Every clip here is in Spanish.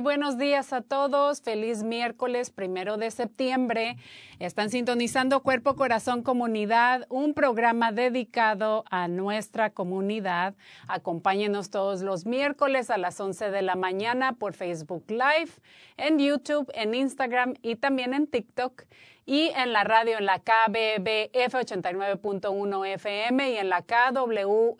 Muy buenos días a todos, feliz miércoles primero de septiembre. Están sintonizando Cuerpo, Corazón, Comunidad, un programa dedicado a nuestra comunidad. Acompáñenos todos los miércoles a las 11 de la mañana por Facebook Live, en YouTube, en Instagram y también en TikTok y en la radio en la KBBF 89.1 FM y en la KWMR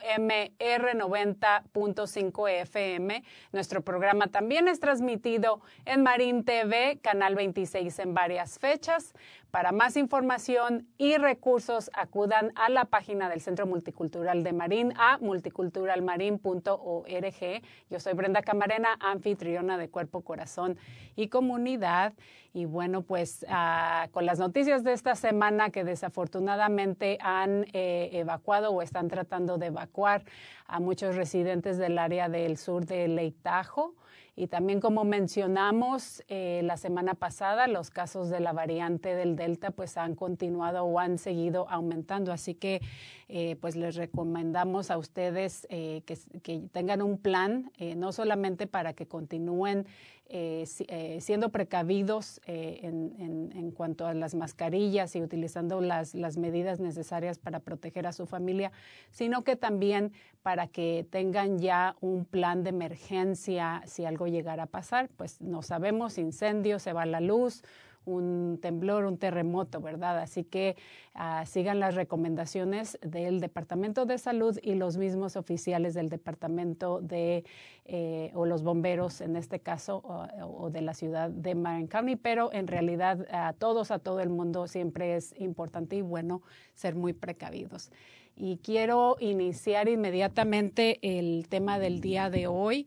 90.5 FM. Nuestro programa también es transmitido en Marín TV, Canal 26 en varias fechas. Para más información y recursos, acudan a la página del Centro Multicultural de Marín a multiculturalmarin.org. Yo soy Brenda Camarena, anfitriona de Cuerpo, Corazón y Comunidad. Y bueno, pues ah, con las noticias de esta semana que desafortunadamente han eh, evacuado o están tratando de evacuar a muchos residentes del área del sur de Tahoe. Y también como mencionamos eh, la semana pasada, los casos de la variante del Delta pues han continuado o han seguido aumentando. Así que eh, pues les recomendamos a ustedes eh, que, que, tengan un plan, no solamente para que continúen siendo precavidos en, en, en, cuanto a las mascarillas y utilizando las, las medidas necesarias para proteger a su familia, sino que también para que tengan ya un plan de emergencia si algo llegara a pasar. Pues no sabemos, incendio, se va la luz, un temblor, un terremoto, ¿verdad? Así que uh, sigan las recomendaciones del Departamento de Salud y los mismos oficiales del Departamento de, eh, o los bomberos en este caso, o, o, de la ciudad de Marin County, pero en realidad a todos, a todo el mundo siempre es importante y bueno ser muy precavidos. Y quiero iniciar inmediatamente el tema del día de hoy.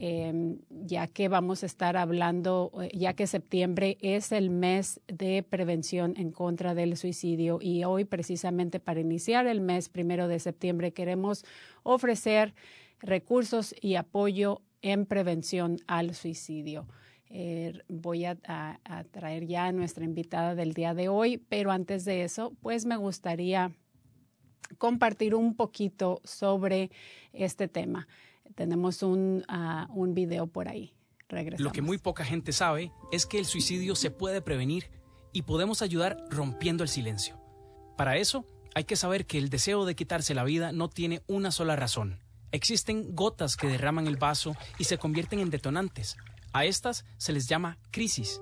Eh, ya que vamos a estar hablando, eh, ya que septiembre es el mes de prevención en contra del suicidio y hoy precisamente para iniciar el mes primero de septiembre queremos ofrecer recursos y apoyo en prevención al suicidio. Eh, voy a, a, a traer ya a nuestra invitada del día de hoy, pero antes de eso, pues me gustaría compartir un poquito sobre este tema. Tenemos un, uh, un video por ahí. Regresamos. Lo que muy poca gente sabe es que el suicidio se puede prevenir y podemos ayudar rompiendo el silencio. Para eso, hay que saber que el deseo de quitarse la vida no tiene una sola razón. Existen gotas que derraman el vaso y se convierten en detonantes. A estas se les llama crisis.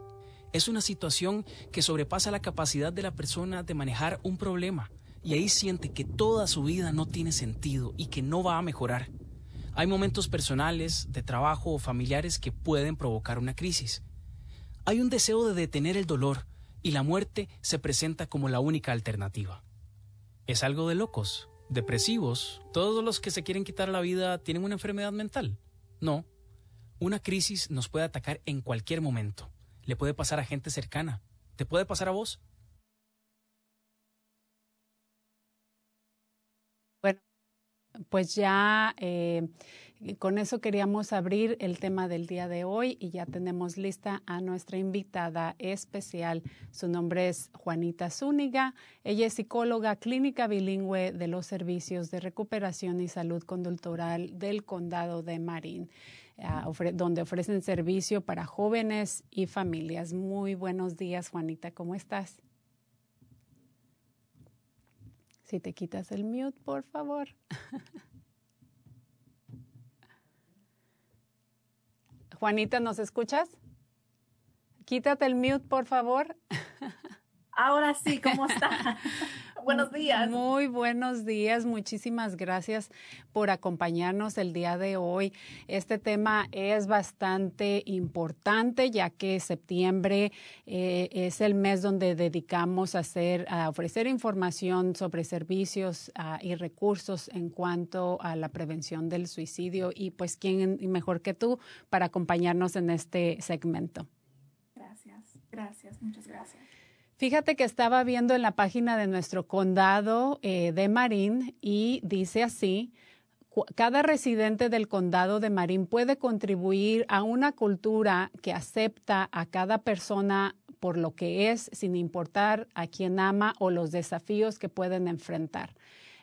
Es una situación que sobrepasa la capacidad de la persona de manejar un problema y ahí siente que toda su vida no tiene sentido y que no va a mejorar. Hay momentos personales, de trabajo o familiares que pueden provocar una crisis. Hay un deseo de detener el dolor y la muerte se presenta como la única alternativa. Es algo de locos, depresivos. Todos los que se quieren quitar la vida tienen una enfermedad mental. No. Una crisis nos puede atacar en cualquier momento. Le puede pasar a gente cercana. ¿Te puede pasar a vos? Pues ya eh, con eso queríamos abrir el tema del día de hoy y ya tenemos lista a nuestra invitada especial. Su nombre es Juanita Zúñiga. Ella es psicóloga clínica bilingüe de los servicios de recuperación y salud conductural del condado de Marín. Ah, donde ofrecen servicio para jóvenes y familias. Muy buenos días, Juanita, ¿cómo estás? Si te quitas el mute, por favor. Juanita, ¿nos escuchas? Quítate el mute, por favor. Ahora sí, ¿cómo está? buenos días. Muy buenos días. Muchísimas gracias por acompañarnos el día de hoy. Este tema es bastante importante ya que septiembre eh, es el mes donde dedicamos a, hacer, a ofrecer información sobre servicios ah, y recursos en cuanto a la prevención del suicidio. Y pues, ¿quién mejor que tú para acompañarnos en este segmento? Gracias, gracias, muchas gracias. Fíjate que estaba viendo en la página de nuestro condado eh, de Marín y dice así, cada residente del condado de Marín puede contribuir a una cultura que acepta a cada persona por lo que es, sin importar a quién ama o los desafíos que pueden enfrentar.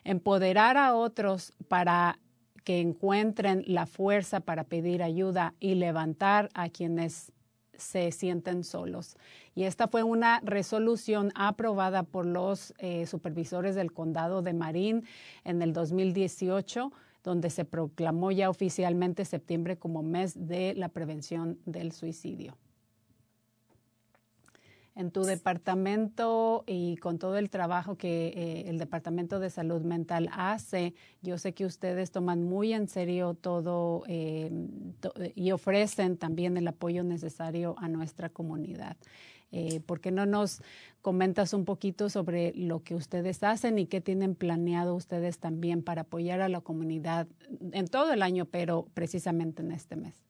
Empoderar a otros para que encuentren la fuerza para pedir ayuda y levantar a quienes se sienten solos. Y esta fue una resolución aprobada por los eh, supervisores del condado de Marín en el 2018 donde se proclamó ya oficialmente septiembre como mes de la prevención del suicidio. En tu departamento y con todo el trabajo que eh, el Departamento de Salud Mental hace, yo sé que ustedes toman muy en serio todo eh, y ofrecen también el apoyo necesario a nuestra comunidad. Eh, ¿Por qué no nos comentas un poquito sobre lo que ustedes hacen y qué tienen planeado ustedes también para apoyar a la comunidad en todo el año, pero precisamente en este mes?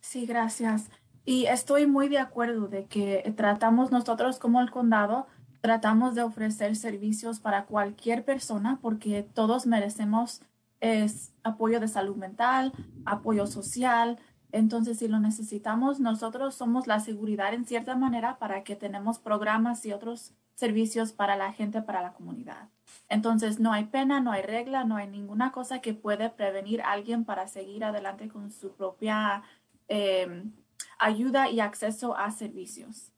Sí, gracias. Y estoy muy de acuerdo de que tratamos nosotros como el condado, tratamos de ofrecer servicios para cualquier persona porque todos merecemos es apoyo de salud mental, apoyo social, entonces, si lo necesitamos, nosotros somos la seguridad en cierta manera para que tenemos programas y otros servicios para la gente, para la comunidad. Entonces, no hay pena, no hay regla, no hay ninguna cosa que puede prevenir a alguien para seguir adelante con su propia em, ayuda y acceso a servicios.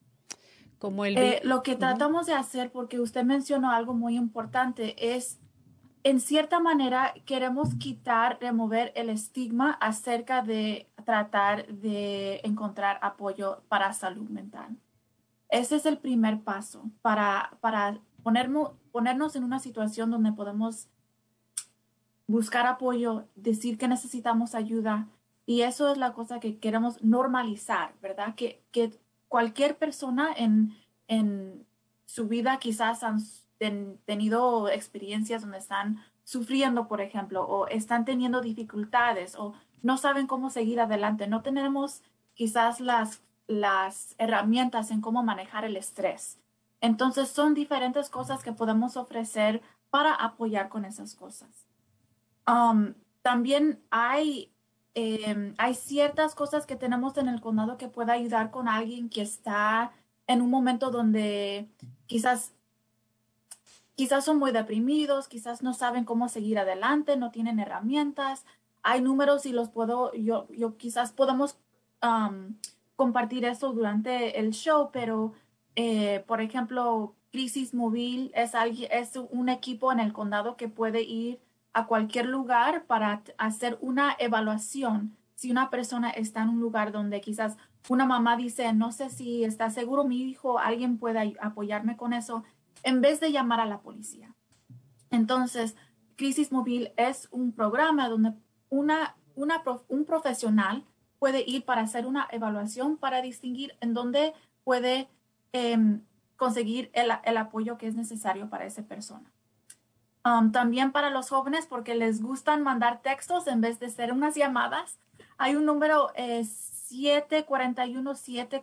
Como el... Eh, lo que tratamos de hacer, porque usted mencionó algo muy importante, es en cierta manera queremos quitar, remover el estigma acerca de tratar de encontrar apoyo para salud mental. Ese es el primer paso para, para ponernos, ponernos en una situación donde podemos buscar apoyo, decir que necesitamos ayuda. Y eso es la cosa que queremos normalizar, ¿verdad? Que, que cualquier persona en, en su vida quizás han tenido experiencias donde están sufriendo, por ejemplo, o están teniendo dificultades o no saben cómo seguir adelante, no tenemos quizás las, las herramientas en cómo manejar el estrés. Entonces son diferentes cosas que podemos ofrecer para apoyar con esas cosas. Um, también hay, em, hay ciertas cosas que tenemos en el condado que puede ayudar con alguien que está en un momento donde quizás quizás son muy deprimidos, quizás no saben cómo seguir adelante, no tienen herramientas. Hay números y los puedo, yo, yo quizás podemos compartir eso durante el show, pero eh, por ejemplo, Crisis Móvil es, alguien, es un equipo en el condado que puede ir a cualquier lugar para hacer una evaluación. Si una persona está en un lugar donde quizás una mamá dice, no sé si está seguro mi hijo, alguien puede apoyarme con eso, en vez de llamar a la policía. Entonces, Crisis Móvil es un programa donde una, una, un profesional puede ir para hacer una evaluación para distinguir en dónde puede em, conseguir el, el, apoyo que es necesario para esa persona. Um, también para los jóvenes, porque les gustan mandar textos en vez de ser unas llamadas, hay un número 741-741 eh,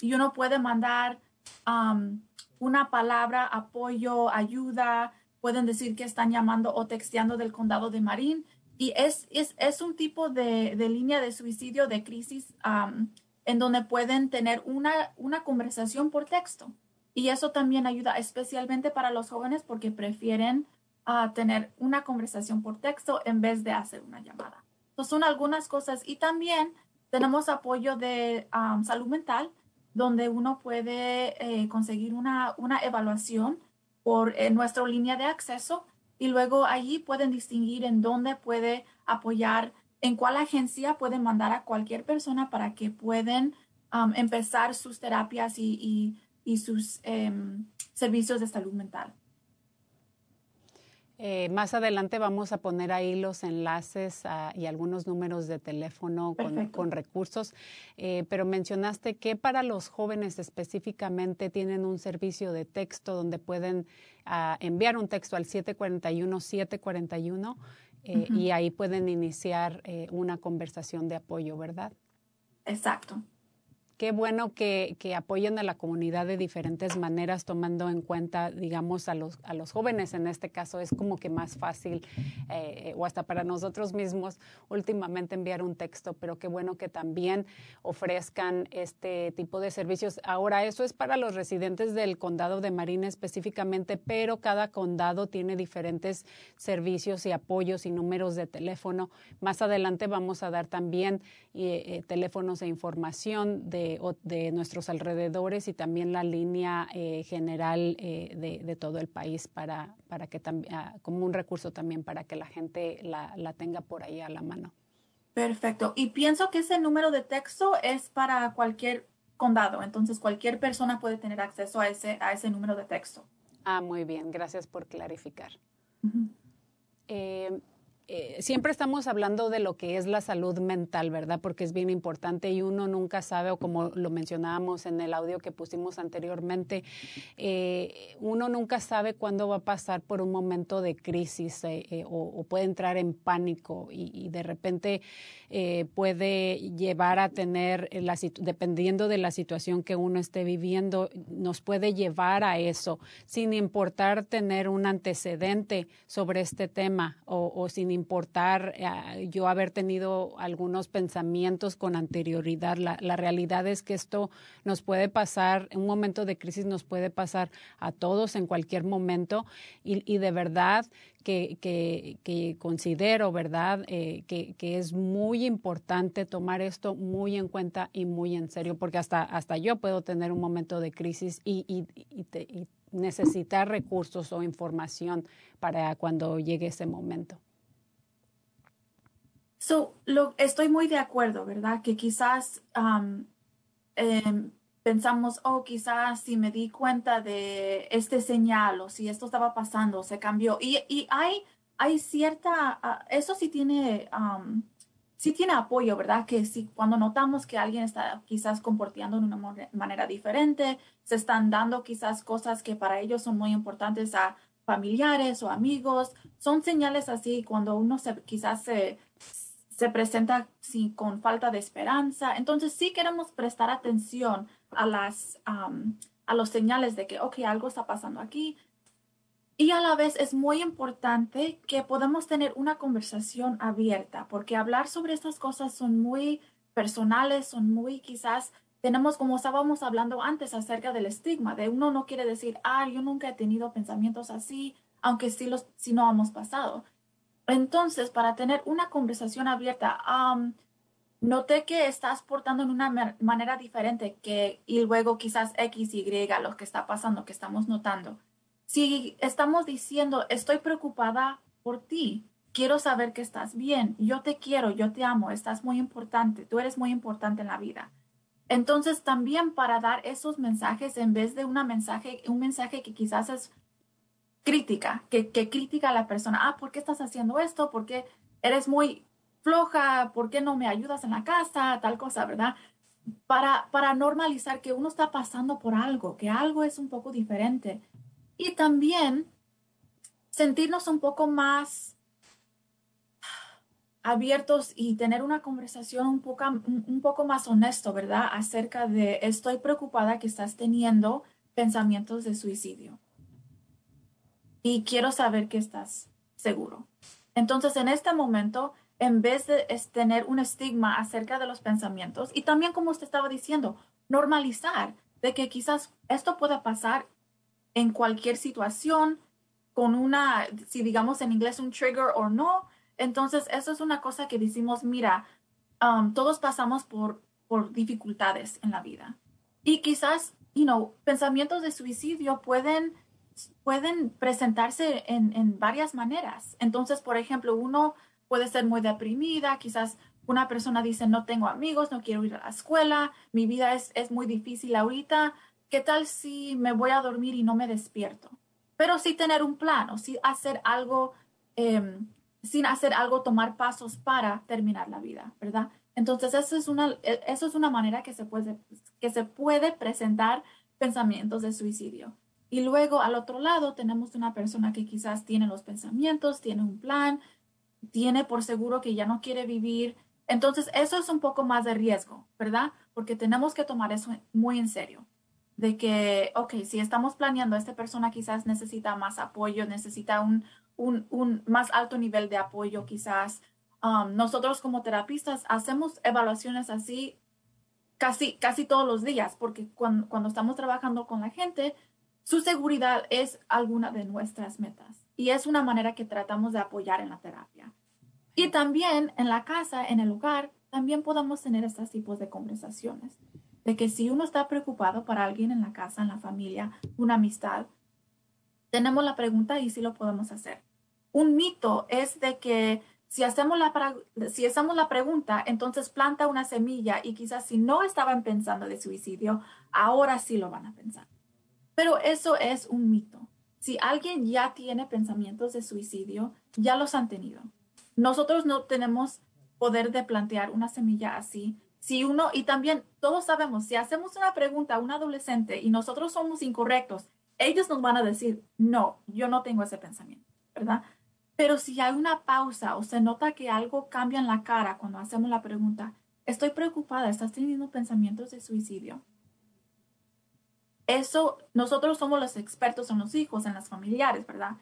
y uno puede mandar um, una palabra, apoyo, ayuda, pueden decir que están llamando o texteando del condado de Marín. Y es, es, es un tipo de, de, línea de suicidio de crisis en donde pueden tener una, una conversación por texto. Y eso también ayuda especialmente para los jóvenes porque prefieren uh, tener una conversación por texto en vez de hacer una llamada. Entonces, son algunas cosas. Y también tenemos apoyo de um, salud mental, donde uno puede eh, conseguir una, una evaluación por nuestra línea de acceso y luego allí pueden distinguir en dónde puede apoyar, en cuál agencia pueden mandar a cualquier persona para que puedan um, empezar sus terapias y, y sus um, servicios de salud mental. Eh, más adelante vamos a poner ahí los enlaces a, y algunos números de teléfono con, con recursos, eh, pero mencionaste que para los jóvenes específicamente tienen un servicio de texto donde pueden uh, enviar un texto al 741-741 eh, uh -huh. y ahí pueden iniciar una conversación de apoyo, ¿verdad? Exacto qué bueno que, apoyen a la comunidad de diferentes maneras, tomando en cuenta, digamos, a los, a los jóvenes en este caso. Es como que más fácil, eh, o hasta para nosotros mismos, últimamente enviar un texto, pero qué bueno que también ofrezcan este tipo de servicios. Ahora, eso es para los residentes del condado de Marina específicamente, pero cada condado tiene diferentes servicios y apoyos y números de teléfono. Más adelante vamos a dar también eh, eh, teléfonos e información de de, nuestros alrededores y también la línea eh, general eh, de, de, todo el país para, para que también, uh, como un recurso también para que la gente la, la, tenga por ahí a la mano. Perfecto. Y pienso que ese número de texto es para cualquier condado, entonces cualquier persona puede tener acceso a ese, a ese número de texto. Ah, muy bien. Gracias por clarificar. Uh -huh. eh, eh, siempre estamos hablando de lo que es la salud mental, ¿verdad? Porque es bien importante y uno nunca sabe, o como lo mencionábamos en el audio que pusimos anteriormente, eh, uno nunca sabe cuándo va a pasar por un momento de crisis eh, o, puede entrar en pánico y, de repente puede llevar a tener, dependiendo de la situación que uno esté viviendo, nos puede llevar a eso, sin importar tener un antecedente sobre este tema o, o sin importar uh, yo haber tenido algunos pensamientos con anterioridad. La, la, realidad es que esto nos puede pasar, un momento de crisis nos puede pasar a todos en cualquier momento y, y de verdad que, que, considero, ¿verdad?, eh, que, que, es muy importante tomar esto muy en cuenta y muy en serio, porque hasta, hasta yo puedo tener un momento de crisis y, y necesitar recursos o información para cuando llegue ese momento. So, lo, estoy muy de acuerdo, ¿verdad? Que quizás um, eh, pensamos, oh, quizás si me di cuenta de este señal o si esto estaba pasando, se cambió. Y, y hay, hay cierta, uh, eso sí tiene, um, sí tiene apoyo, ¿verdad? Que si cuando notamos que alguien está quizás comportando de una manera diferente, se están dando quizás cosas que para ellos son muy importantes a familiares o amigos, son señales así cuando uno se, quizás se se presenta sí, con falta de esperanza. Entonces sí queremos prestar atención a, las, a los señales de que, ok, algo está pasando aquí. Y a la vez es muy importante que podamos tener una conversación abierta, porque hablar sobre estas cosas son muy personales, son muy quizás, tenemos como estábamos hablando antes acerca del estigma, de uno no quiere decir, ah, yo nunca he tenido pensamientos así, aunque sí, los, sí no hemos pasado. Entonces, para tener una conversación abierta, noté que estás portando en una manera diferente que y luego quizás X, Y, lo que está pasando, que estamos notando. Si estamos diciendo, estoy preocupada por ti, quiero saber que estás bien, yo te quiero, yo te amo, estás muy importante, tú eres muy importante en la vida. Entonces, también para dar esos mensajes, en vez de una mensaje, un mensaje que quizás es crítica, que, que critica a la persona. Ah, ¿por qué estás haciendo esto? ¿Por qué eres muy floja? ¿Por qué no me ayudas en la casa? Tal cosa, ¿verdad? Para, para normalizar que uno está pasando por algo, que algo es un poco diferente. Y también sentirnos un poco más abiertos y tener una conversación un poco, un, poco más honesto, ¿verdad? Acerca de estoy preocupada que estás teniendo pensamientos de suicidio. Y quiero saber que estás seguro. Entonces, en este momento, en vez de tener un estigma acerca de los pensamientos, y también como usted estaba diciendo, normalizar de que quizás esto pueda pasar en cualquier situación, con una, si digamos en inglés, un trigger o no. Entonces, eso es una cosa que decimos, mira, um, todos pasamos por, por dificultades en la vida. Y quizás, you know, pensamientos de suicidio pueden, pueden presentarse en, en varias maneras. Entonces, por ejemplo, uno puede ser muy deprimida, quizás una persona dice, no tengo amigos, no quiero ir a la escuela, mi vida es, es muy difícil ahorita, ¿qué tal si me voy a dormir y no me despierto? Pero sí tener un plan o sí hacer algo, em, sin hacer algo, tomar pasos para terminar la vida, ¿verdad? Entonces, eso es una, e, eso es una manera que se, puede, que se puede presentar pensamientos de suicidio. Y luego al otro lado tenemos una persona que quizás tiene los pensamientos, tiene un plan, tiene por seguro que ya no quiere vivir. Entonces, eso es un poco más de riesgo, ¿verdad? Porque tenemos que tomar eso muy en serio. De que, ok, si estamos planeando, esta persona quizás necesita más apoyo, necesita un, un, un más alto nivel de apoyo, quizás. Um, nosotros como terapistas hacemos evaluaciones así casi, casi todos los días, porque cuando, cuando estamos trabajando con la gente, su seguridad es alguna de nuestras metas y es una manera que tratamos de apoyar en la terapia. Y también en la casa, en el hogar, también podemos tener estos tipos de conversaciones. De que si uno está preocupado para alguien en la casa, en la familia, una amistad, tenemos la pregunta y si lo podemos hacer. Un mito es de que si hacemos la, si hacemos la pregunta, entonces planta una semilla y quizás si no estaban pensando de suicidio, ahora sí lo van a pensar. Pero eso es un mito. Si alguien ya tiene pensamientos de suicidio, ya los han tenido. Nosotros no tenemos poder de plantear una semilla así. Si uno, y también todos sabemos, si hacemos una pregunta a un adolescente y nosotros somos incorrectos, ellos nos van a decir, no, yo no tengo ese pensamiento, ¿verdad? Pero si hay una pausa o se nota que algo cambia en la cara cuando hacemos la pregunta, estoy preocupada, estás teniendo pensamientos de suicidio, eso, nosotros somos los expertos en los hijos, en las familiares, ¿verdad?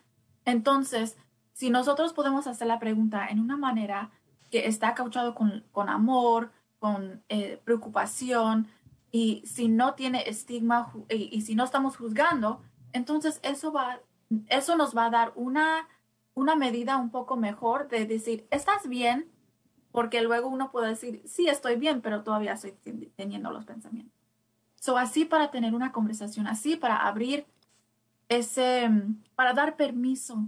Entonces, si nosotros podemos hacer la pregunta en una manera que está cauchado con, con amor, con eh, preocupación, y si no tiene estigma y, y, si no estamos juzgando, entonces eso, va, eso nos va a dar una, una medida un poco mejor de decir, ¿estás bien? Porque luego uno puede decir, sí, estoy bien, pero todavía estoy teniendo los pensamientos. So, así para tener una conversación, así para abrir ese, para dar permiso,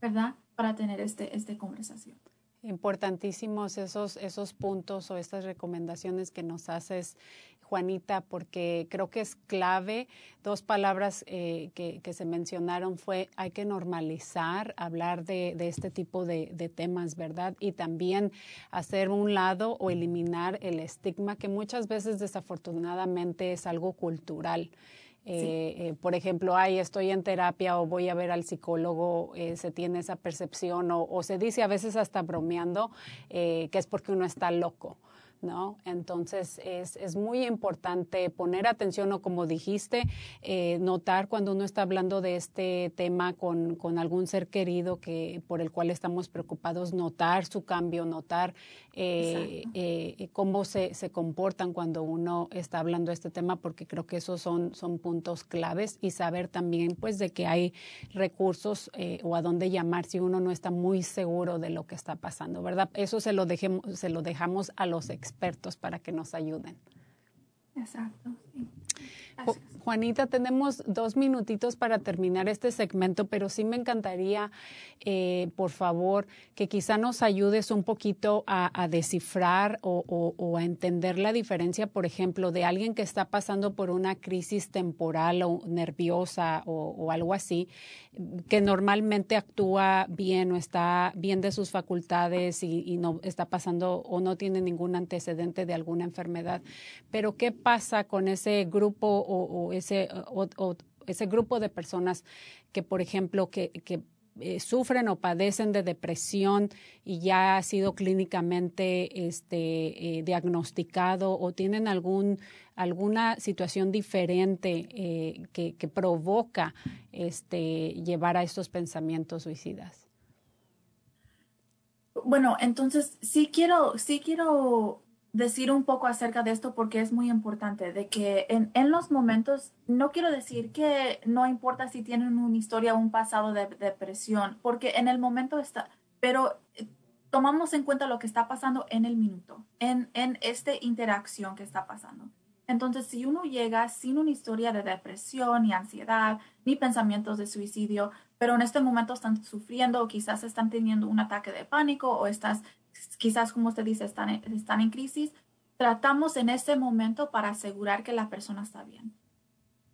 ¿verdad? Para tener este, esta conversación. Importantísimos esos, esos puntos o estas recomendaciones que nos haces, Juanita, porque creo que es clave. Dos palabras eh, que, que, se mencionaron fue hay que normalizar, hablar de, de este tipo de, de, temas, ¿verdad? Y también hacer un lado o eliminar el estigma que muchas veces desafortunadamente es algo cultural. Eh, eh, por ejemplo, ay, estoy en terapia o voy a ver al psicólogo, eh, se tiene esa percepción o, o, se dice a veces hasta bromeando eh, que es porque uno está loco. ¿No? Entonces es, es, muy importante poner atención o como dijiste, eh, notar cuando uno está hablando de este tema con, con, algún ser querido que, por el cual estamos preocupados, notar su cambio, notar eh, eh, cómo se, se, comportan cuando uno está hablando de este tema, porque creo que esos son, son puntos claves y saber también pues de que hay recursos o a dónde llamar si uno no está muy seguro de lo que está pasando, ¿verdad? Eso se lo, dejemos, se lo dejamos a los expertos para que nos ayuden. Exacto. Sí. Juanita, tenemos dos minutitos para terminar este segmento, pero sí me encantaría, eh, por favor, que quizá nos ayudes un poquito a, a descifrar o, o, o, a entender la diferencia, por ejemplo, de alguien que está pasando por una crisis temporal o nerviosa o, o algo así, que normalmente actúa bien o está bien de sus facultades y, y no está pasando o no tiene ningún antecedente de alguna enfermedad. Pero, ¿qué pasa con ese grupo o, ese, ese grupo de personas que, por ejemplo, que sufren o padecen de depresión y ya ha sido clínicamente este, diagnosticado o tienen algún, alguna situación diferente que, que, provoca este, llevar a estos pensamientos suicidas. Bueno, entonces sí quiero, sí quiero decir un poco acerca de esto porque es muy importante, de que en, en, los momentos, no quiero decir que no importa si tienen una historia o un pasado de, depresión, porque en el momento está, pero eh, tomamos en cuenta lo que está pasando en el minuto, en, en esta interacción que está pasando. Entonces, si uno llega sin una historia de depresión, ni ansiedad, ni pensamientos de suicidio, pero en este momento están sufriendo o quizás están teniendo un ataque de pánico o estás quizás como usted dice, están, están en crisis, tratamos en ese momento para asegurar que la persona está bien.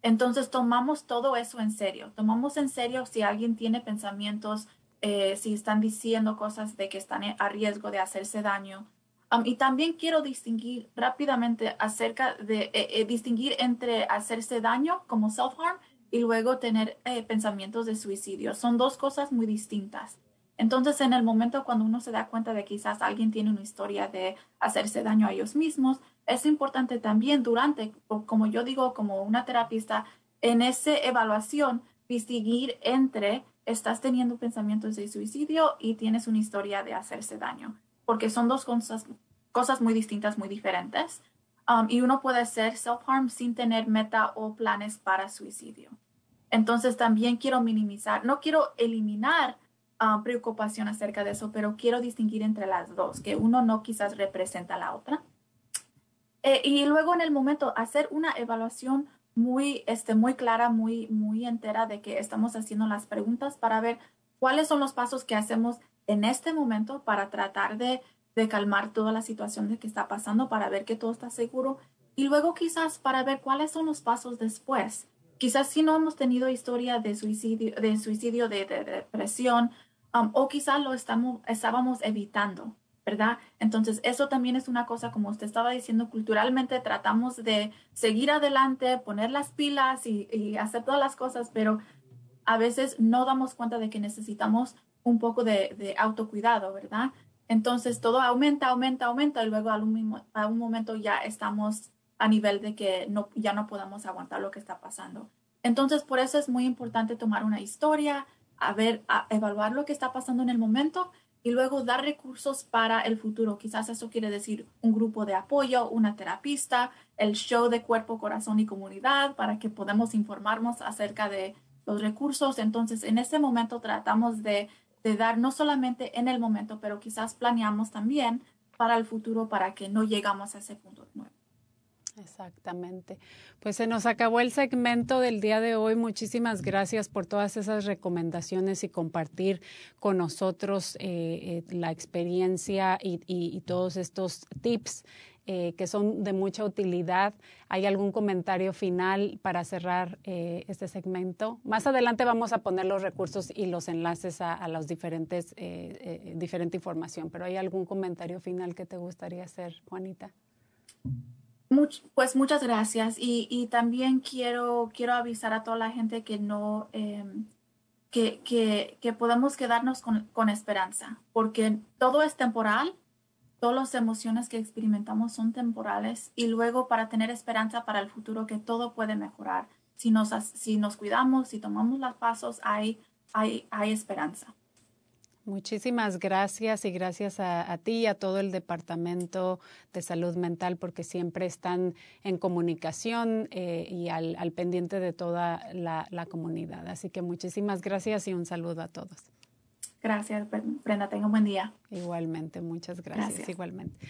Entonces tomamos todo eso en serio, tomamos en serio si alguien tiene pensamientos, eh, si están diciendo cosas de que están a riesgo de hacerse daño. Um, y también quiero distinguir rápidamente acerca de eh, eh, distinguir entre hacerse daño como self-harm y luego tener pensamientos de suicidio. Son dos cosas muy distintas. Entonces, en el momento cuando uno se da cuenta de quizás alguien tiene una historia de hacerse daño a ellos mismos, es importante también durante, como yo digo, como una terapista, en esa evaluación, distinguir entre estás teniendo pensamientos de suicidio y tienes una historia de hacerse daño, porque son dos cosas, muy distintas, muy diferentes. Um, y uno puede ser self-harm sin tener meta o planes para suicidio. Entonces, también quiero minimizar, no quiero eliminar Ah, preocupación acerca de eso, pero quiero distinguir entre las dos, que uno no quizás representa a la otra. Eh, y luego en el momento hacer una evaluación muy, este, muy clara, muy, muy entera de que estamos haciendo las preguntas para ver cuáles son los pasos que hacemos en este momento para tratar de, de calmar toda la situación de que está pasando, para ver que todo está seguro y luego quizás para ver cuáles son los pasos después. Quizás si no hemos tenido historia de suicidio, de suicidio, de depresión, Um, o quizás lo estamos, estábamos evitando, ¿verdad? Entonces, eso también es una cosa, como usted estaba diciendo, culturalmente tratamos de seguir adelante, poner las pilas y, hacer todas las cosas, pero a veces no damos cuenta de que necesitamos un poco de, autocuidado, ¿verdad? Entonces, todo aumenta, aumenta, aumenta y luego a un, momento ya estamos a nivel de que ya no podamos aguantar lo que está pasando. Entonces, por eso es muy importante tomar una historia, a ver, a evaluar lo que está pasando en el momento y luego dar recursos para el futuro. Quizás eso quiere decir un grupo de apoyo, una terapista, el show de cuerpo, corazón y comunidad para que podamos informarnos acerca de los recursos. Entonces, en ese momento tratamos de, de dar no solamente en el momento, pero quizás planeamos también para el futuro para que no llegamos a ese punto nuevo. Exactamente. Pues se nos acabó el segmento del día de hoy. Muchísimas gracias por todas esas recomendaciones y compartir con nosotros eh, eh, la experiencia y, todos estos tips eh, que son de mucha utilidad. ¿Hay algún comentario final para cerrar este segmento? Más adelante vamos a poner los recursos y los enlaces a, a los diferentes, diferente información, pero ¿hay algún comentario final que te gustaría hacer, Juanita? Pues muchas gracias y, también quiero, quiero avisar a toda la gente que no, em, que, que, podemos quedarnos con, con, esperanza, porque todo es temporal, todas las emociones que experimentamos son temporales y luego para tener esperanza para el futuro que todo puede mejorar. Si nos, si nos cuidamos, si tomamos los pasos, hay, hay, hay esperanza. Muchísimas gracias y gracias a, ti y a todo el Departamento de Salud Mental porque siempre están en comunicación eh, y al, pendiente de toda la, comunidad. Así que muchísimas gracias y un saludo a todos. Gracias, Brenda. Tenga un buen día. Igualmente, muchas gracias. Igualmente.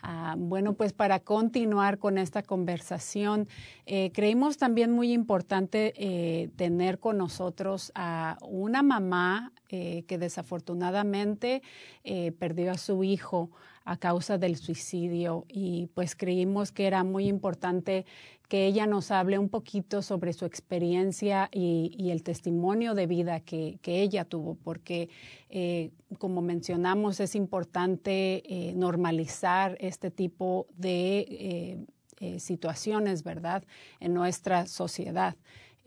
Ah, bueno, pues para continuar con esta conversación, eh, creímos también muy importante eh, tener con nosotros a una mamá eh, que desafortunadamente perdió a su hijo a causa del suicidio y pues creímos que era muy importante que ella nos hable un poquito sobre su experiencia y, el testimonio de vida que, ella tuvo, porque eh, como mencionamos es importante eh, normalizar este tipo de eh, situaciones, ¿verdad?, en nuestra sociedad.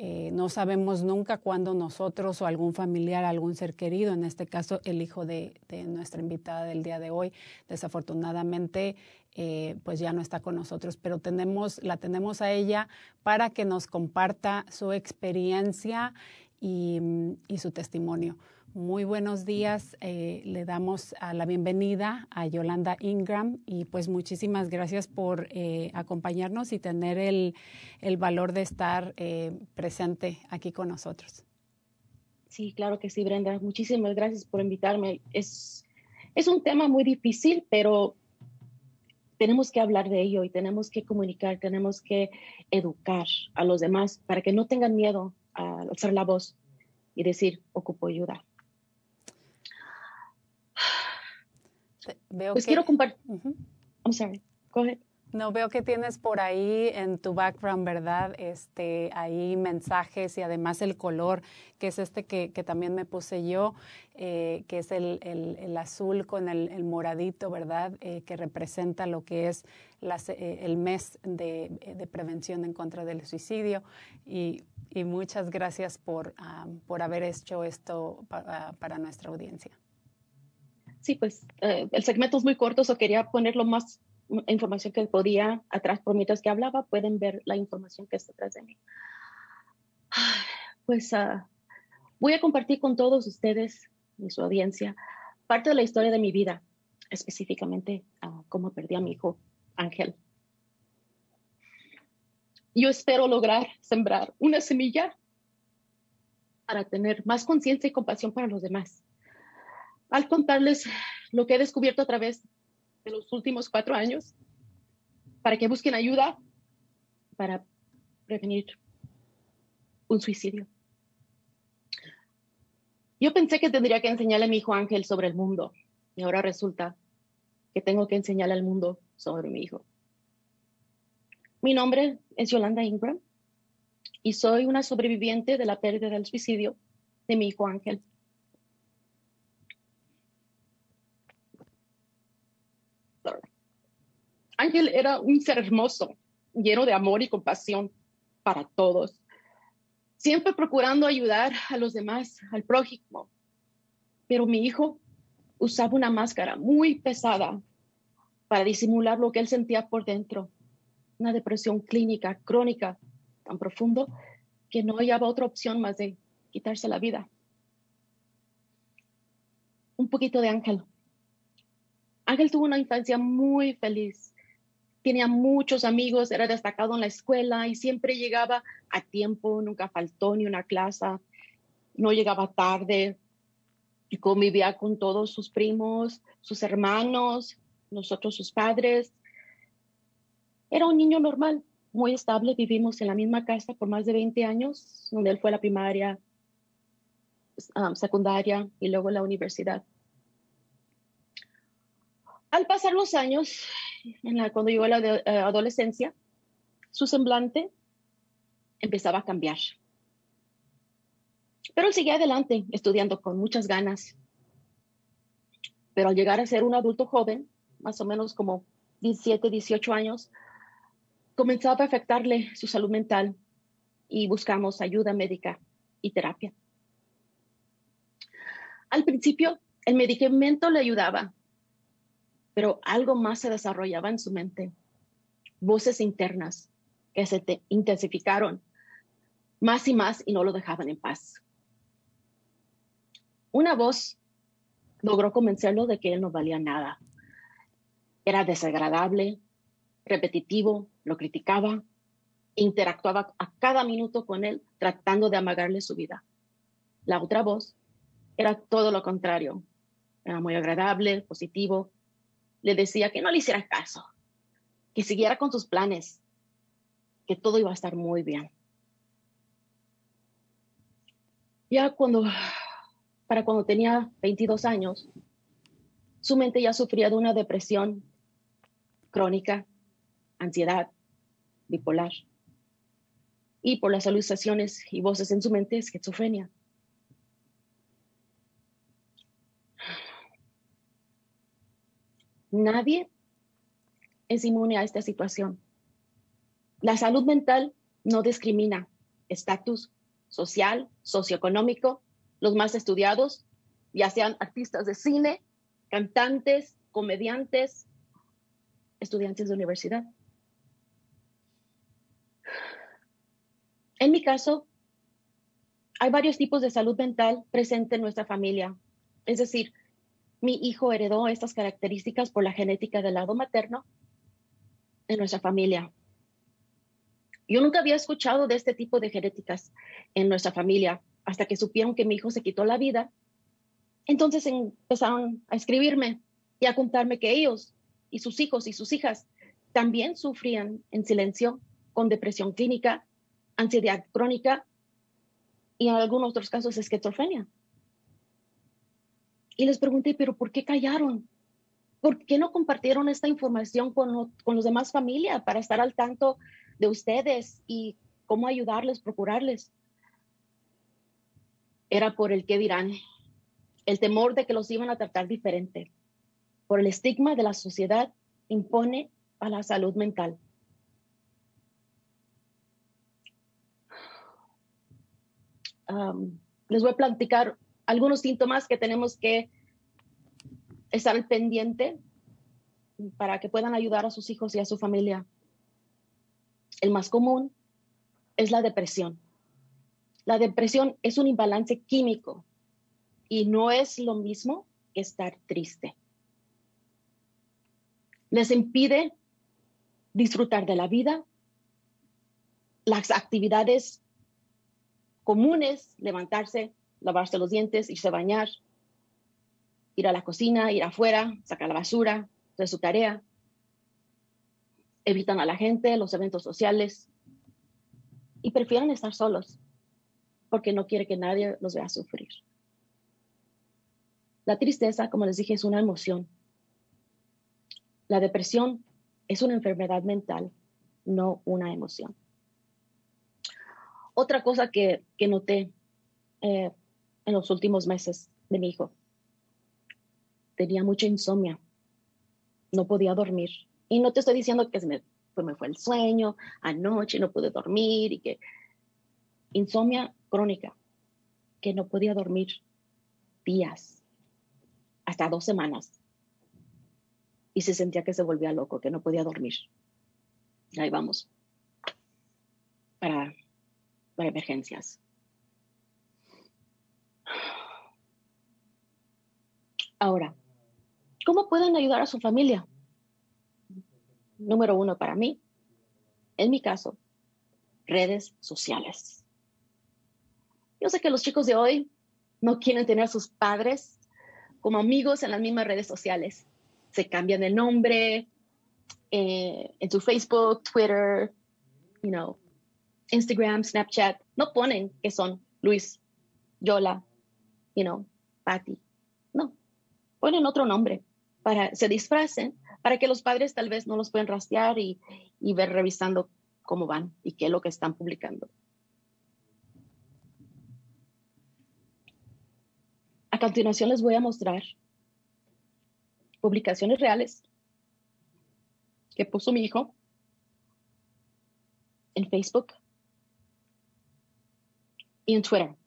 Eh, no sabemos nunca cuándo nosotros o algún familiar, algún ser querido, en este caso el hijo de, nuestra invitada del día de hoy, desafortunadamente eh, pues ya no está con nosotros, pero tenemos, la tenemos a ella para que nos comparta su experiencia y su testimonio. Muy buenos días. Eh, le damos a la bienvenida a Yolanda Ingram y pues muchísimas gracias por eh, acompañarnos y tener el, valor de estar eh, presente aquí con nosotros. Sí, claro que sí, Brenda. Muchísimas gracias por invitarme. Es, es un tema muy difícil, pero tenemos que hablar de ello y tenemos que comunicar, tenemos que educar a los demás para que no tengan miedo a alzar la voz y decir, ocupo ayuda. Veo pues quiero compartir. I'm sorry. Go ahead. No, veo que tienes por ahí en tu background, ¿verdad? Este, ahí mensajes y además el color, que es este que, también me puse yo, eh, que es el, el, azul con el, moradito, ¿verdad? Eh, que representa lo que es eh, el mes de, de, prevención en contra del suicidio. Y, y muchas gracias por, ah, por haber hecho esto para nuestra audiencia sí, pues eh, el segmento es muy corto, so quería poner lo más información que podía atrás por mientras que hablaba. Pueden ver la información que está atrás de mí. Pues uh, voy a compartir con todos ustedes y su audiencia parte de la historia de mi vida, específicamente uh, cómo perdí a mi hijo Ángel. Yo espero lograr sembrar una semilla para tener más conciencia y compasión para los demás al contarles lo que he descubierto a través de los últimos cuatro años para que busquen ayuda para prevenir un suicidio. Yo pensé que tendría que enseñarle a mi hijo Ángel sobre el mundo y ahora resulta que tengo que enseñarle al mundo sobre mi hijo. Mi nombre es Yolanda Ingram y soy una sobreviviente de la pérdida del suicidio de mi hijo Ángel. Ángel era un ser hermoso, lleno de amor y compasión para todos, siempre procurando ayudar a los demás, al prójimo. Pero mi hijo usaba una máscara muy pesada para disimular lo que él sentía por dentro, una depresión clínica crónica tan profundo que no hallaba otra opción más de quitarse la vida. Un poquito de Ángel. Ángel tuvo una infancia muy feliz tenía muchos amigos, era destacado en la escuela y siempre llegaba a tiempo, nunca faltó ni una clase, no llegaba tarde y convivía con todos sus primos, sus hermanos, nosotros sus padres. Era un niño normal, muy estable, vivimos en la misma casa por más de 20 años, donde él fue a la primaria, um, secundaria y luego la universidad. Al pasar los años, cuando llegó la eh, adolescencia, su semblante empezaba a cambiar. Pero él seguía adelante, estudiando con muchas ganas. Pero al llegar a ser un adulto joven, más o menos como 17, 18 años, comenzaba a afectarle su salud mental y buscamos ayuda médica y terapia. Al principio, el medicamento le ayudaba, pero algo más se desarrollaba en su mente. Voces internas que se intensificaron más y más y no lo dejaban en paz. Una voz logró convencerlo de que él no valía nada. Era desagradable, repetitivo, lo criticaba, interactuaba a cada minuto con él tratando de amagarle su vida. La otra voz era todo lo contrario. Era muy agradable, positivo, le decía que no le hiciera caso, que siguiera con sus planes, que todo iba a estar muy bien. Ya cuando, para cuando tenía 22 años, su mente ya sufría de una depresión crónica, ansiedad, bipolar. Y por las alucinaciones y voces en su mente, esquizofrenia. Nadie es inmune a esta situación. La salud mental no discrimina estatus social, socioeconómico, los más estudiados, ya sean artistas de cine, cantantes, comediantes, estudiantes de universidad. En mi caso, hay varios tipos de salud mental presente en nuestra familia. Es decir, mi hijo heredó estas características por la genética del lado materno en nuestra familia. Yo nunca había escuchado de este tipo de genéticas en nuestra familia hasta que supieron que mi hijo se quitó la vida. Entonces empezaron a escribirme y a contarme que ellos y sus hijos y sus hijas también sufrían en silencio con depresión clínica, ansiedad crónica y en algunos otros casos esquizofrenia. Y les pregunté, pero ¿por qué callaron? ¿Por qué no compartieron esta información con, con los demás familia para estar al tanto de ustedes y cómo ayudarles, procurarles? Era por el qué dirán, el temor de que los iban a tratar diferente, por el estigma de la sociedad impone a la salud mental. les voy a platicar algunos síntomas que tenemos que estar pendiente para que puedan ayudar a sus hijos y a su familia. El más común es la depresión. La depresión es un imbalance químico y no es lo mismo que estar triste. Les impide disfrutar de la vida, las actividades comunes, levantarse, lavarse los dientes, irse a bañar, ir a la cocina, ir afuera, sacar la basura, hacer su tarea. Evitan a la gente, los eventos sociales y prefieren estar solos porque no quiere que nadie los vea sufrir. La tristeza, como les dije, es una emoción. La depresión es una enfermedad mental, no una emoción. Otra cosa que, noté eh, en los últimos meses de mi hijo, tenía mucha insomnia, no podía dormir. Y no te estoy diciendo que se me, me fue el sueño, anoche no pude dormir y que insomnia crónica, que no podía dormir días, hasta dos semanas. Y se sentía que se volvía loco, que no podía dormir. Ahí vamos. Para, para emergencias. Ahora, ¿cómo pueden ayudar a su familia? Número uno para mí, en mi caso, redes sociales. Yo sé que los chicos de hoy no quieren tener a sus padres como amigos en las mismas redes sociales. Se cambian el nombre eh, en su Facebook, Twitter, you know, Instagram, Snapchat. No ponen que son Luis, Yola, you know, Patty. Ponen otro nombre para se disfracen para que los padres tal vez no los puedan rastrear y, y ver revisando cómo van y qué es lo que están publicando. A continuación les voy a mostrar publicaciones reales que puso mi hijo en Facebook y en Twitter.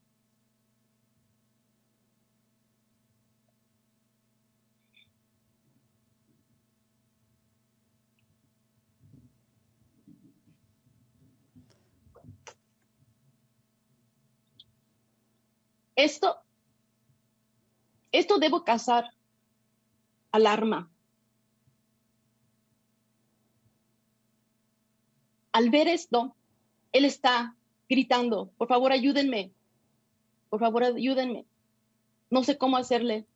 Esto esto debo causar alarma. Al ver esto, él está gritando, por favor ayúdenme, por favor ayúdenme. No sé cómo hacerle.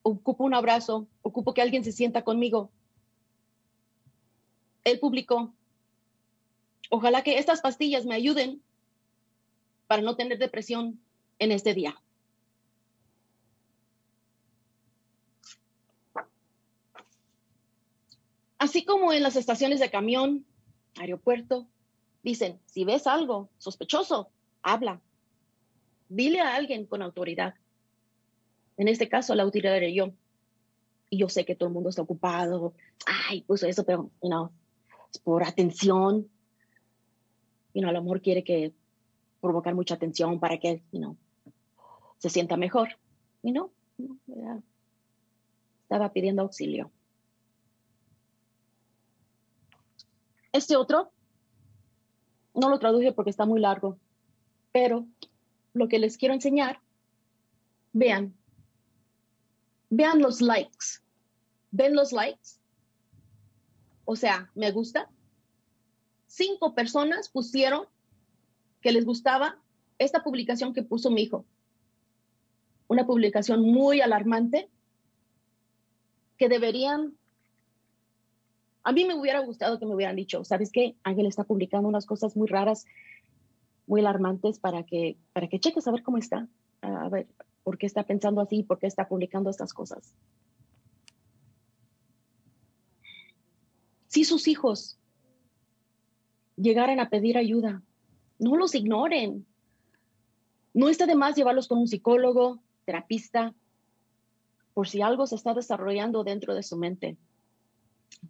Ocupo un abrazo, ocupo que alguien se sienta conmigo. Él publicó, ojalá que estas pastillas me ayuden para no tener depresión en este día. Así como en las estaciones de camión, aeropuerto, dicen, si ves algo sospechoso, habla. Dile a alguien con autoridad. En este caso, la autoridad era yo. Y yo sé que todo el mundo está ocupado. Ay, puso eso, pero no, es por atención. y no a lo mejor quiere que provocar mucha atención para que you se sienta mejor. Y no, estaba pidiendo auxilio. Este otro, no lo traduje porque está muy largo, pero lo que les quiero enseñar, vean, vean los likes. ¿Ven los likes? O sea, me gusta. Cinco personas pusieron que les gustaba esta publicación que puso mi hijo. Una publicación muy alarmante que deberían a mí me hubiera gustado que me hubieran dicho, ¿sabes qué? Ángel está publicando unas cosas muy raras, muy alarmantes para que, para que cheques a ver cómo está, a ver por qué está pensando así, por qué está publicando estas cosas. Si sus hijos llegaran a pedir ayuda, no los ignoren. No está de más llevarlos con un psicólogo, terapista, por si algo se está desarrollando dentro de su mente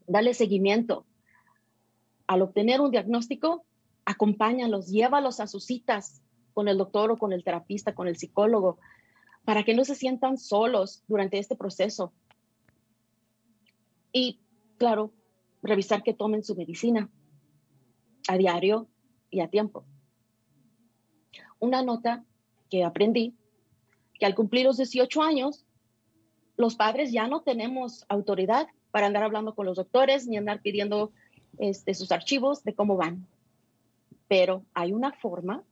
dale seguimiento. Al obtener un diagnóstico, acompáñalos, llévalos a sus citas con el doctor o con el terapista, con el psicólogo, para que no se sientan solos durante este proceso. Y, claro, revisar que tomen su medicina a diario y a tiempo. Una nota que aprendí, que al cumplir los 18 años, los padres ya no tenemos autoridad para andar hablando con los doctores ni andar pidiendo este, sus archivos de cómo van. Pero hay una forma,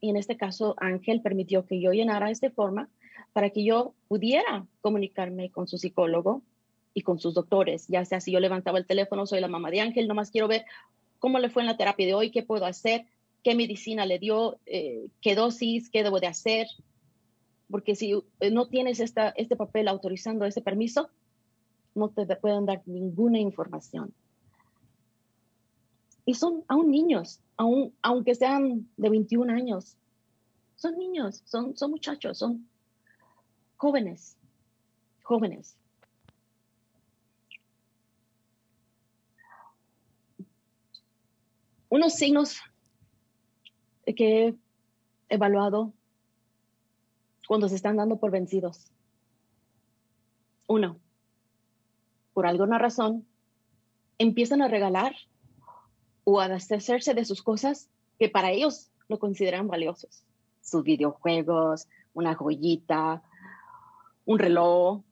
y en este caso Ángel permitió que yo llenara esta forma para que yo pudiera comunicarme con su psicólogo y con sus doctores, ya sea si yo levantaba el teléfono, soy la mamá de Ángel, nomás quiero ver cómo le fue en la terapia de hoy, qué puedo hacer, qué medicina le dio, eh, qué dosis, qué debo de hacer, porque si eh, no tienes este papel autorizando ese permiso, no te pueden dar ninguna información. Y son aún niños, aún, aunque sean de 21 años. Son niños, son, son muchachos, son jóvenes, jóvenes. Unos signos que he evaluado cuando se están dando por vencidos. Uno, por alguna razón, empiezan a regalar o a deshacerse de sus cosas que para ellos lo consideran valiosos. Sus videojuegos, una joyita, un reloj,